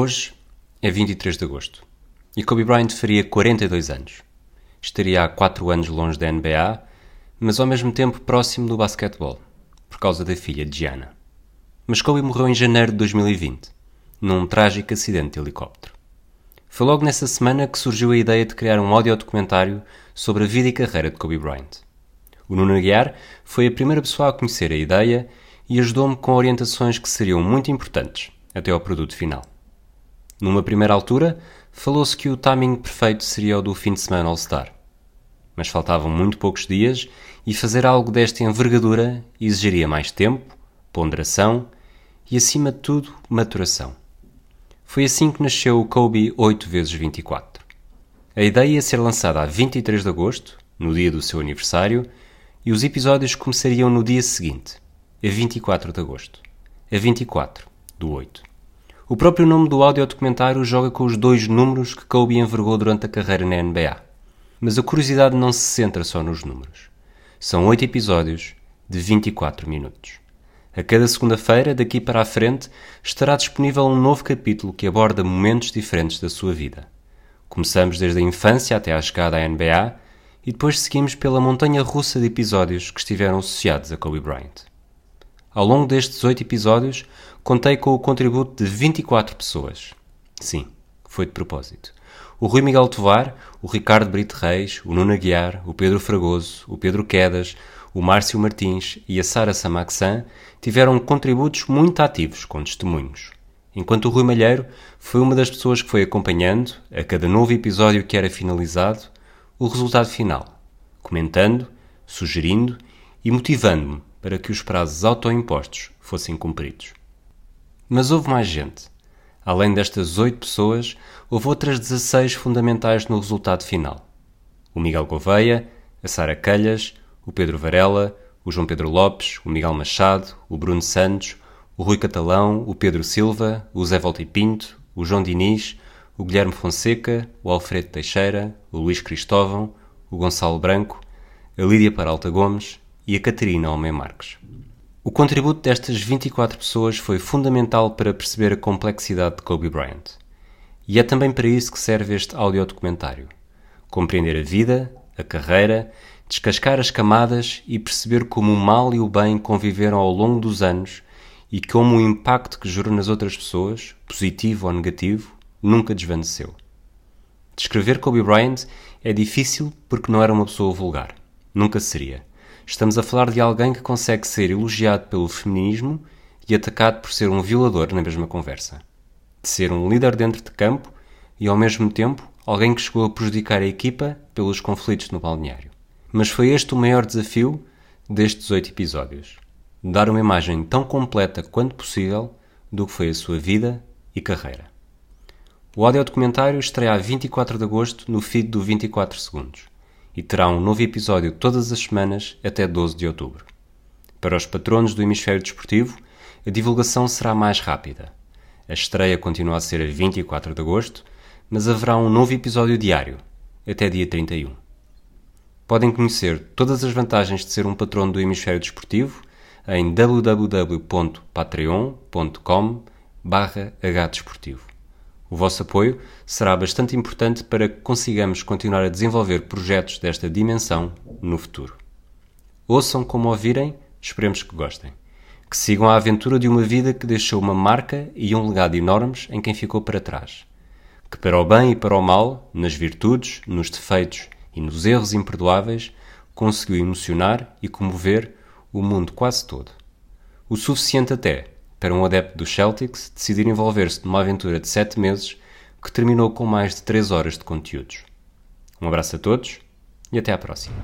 Hoje é 23 de agosto e Kobe Bryant faria 42 anos. Estaria há 4 anos longe da NBA, mas ao mesmo tempo próximo do basquetebol, por causa da filha Gianna. Mas Kobe morreu em janeiro de 2020, num trágico acidente de helicóptero. Foi logo nessa semana que surgiu a ideia de criar um audiodocumentário sobre a vida e carreira de Kobe Bryant. O Nuno Aguiar foi a primeira pessoa a conhecer a ideia e ajudou-me com orientações que seriam muito importantes até ao produto final. Numa primeira altura, falou-se que o timing perfeito seria o do fim de semana All-Star. Mas faltavam muito poucos dias e fazer algo desta envergadura exigiria mais tempo, ponderação e, acima de tudo, maturação. Foi assim que nasceu o Kobe 8x24. A ideia ia ser lançada a 23 de agosto, no dia do seu aniversário, e os episódios começariam no dia seguinte, a 24 de agosto. A 24 do 8. O próprio nome do audiodocumentário joga com os dois números que Kobe envergou durante a carreira na NBA. Mas a curiosidade não se centra só nos números. São oito episódios de 24 minutos. A cada segunda-feira, daqui para a frente, estará disponível um novo capítulo que aborda momentos diferentes da sua vida. Começamos desde a infância até à chegada à NBA e depois seguimos pela montanha russa de episódios que estiveram associados a Kobe Bryant. Ao longo destes oito episódios, contei com o contributo de 24 pessoas. Sim, foi de propósito. O Rui Miguel Tovar, o Ricardo Brito Reis, o Nuno Aguiar, o Pedro Fragoso, o Pedro Quedas, o Márcio Martins e a Sara Samaxan tiveram contributos muito ativos com testemunhos. Enquanto o Rui Malheiro foi uma das pessoas que foi acompanhando, a cada novo episódio que era finalizado, o resultado final, comentando, sugerindo e motivando-me para que os prazos autoimpostos fossem cumpridos. Mas houve mais gente. Além destas oito pessoas, houve outras 16 fundamentais no resultado final. O Miguel Gouveia, a Sara Calhas, o Pedro Varela, o João Pedro Lopes, o Miguel Machado, o Bruno Santos, o Rui Catalão, o Pedro Silva, o Zé Volta e Pinto, o João Diniz, o Guilherme Fonseca, o Alfredo Teixeira, o Luís Cristóvão, o Gonçalo Branco, a Lídia Paralta Gomes e a Catarina Homem Marques. O contributo destas 24 pessoas foi fundamental para perceber a complexidade de Kobe Bryant. E é também para isso que serve este audiodocumentário. Compreender a vida, a carreira, descascar as camadas e perceber como o mal e o bem conviveram ao longo dos anos e como o impacto que gerou nas outras pessoas, positivo ou negativo, nunca desvaneceu. Descrever Kobe Bryant é difícil porque não era uma pessoa vulgar. Nunca seria. Estamos a falar de alguém que consegue ser elogiado pelo feminismo e atacado por ser um violador na mesma conversa. De ser um líder dentro de campo e, ao mesmo tempo, alguém que chegou a prejudicar a equipa pelos conflitos no balneário. Mas foi este o maior desafio destes oito episódios: dar uma imagem tão completa quanto possível do que foi a sua vida e carreira. O audiodocumentário estreia a 24 de agosto no feed do 24 Segundos e terá um novo episódio todas as semanas até 12 de outubro. Para os patronos do Hemisfério Desportivo, a divulgação será mais rápida. A estreia continua a ser a 24 de agosto, mas haverá um novo episódio diário, até dia 31. Podem conhecer todas as vantagens de ser um patrono do Hemisfério Desportivo em www.patreon.com/hdesportivo. O vosso apoio será bastante importante para que consigamos continuar a desenvolver projetos desta dimensão no futuro. Ouçam como ouvirem, esperemos que gostem. Que sigam a aventura de uma vida que deixou uma marca e um legado enormes em quem ficou para trás. Que para o bem e para o mal, nas virtudes, nos defeitos e nos erros imperdoáveis, conseguiu emocionar e comover o mundo quase todo. O suficiente até para um adepto dos Celtics decidir envolver-se numa aventura de 7 meses que terminou com mais de 3 horas de conteúdos. Um abraço a todos e até à próxima.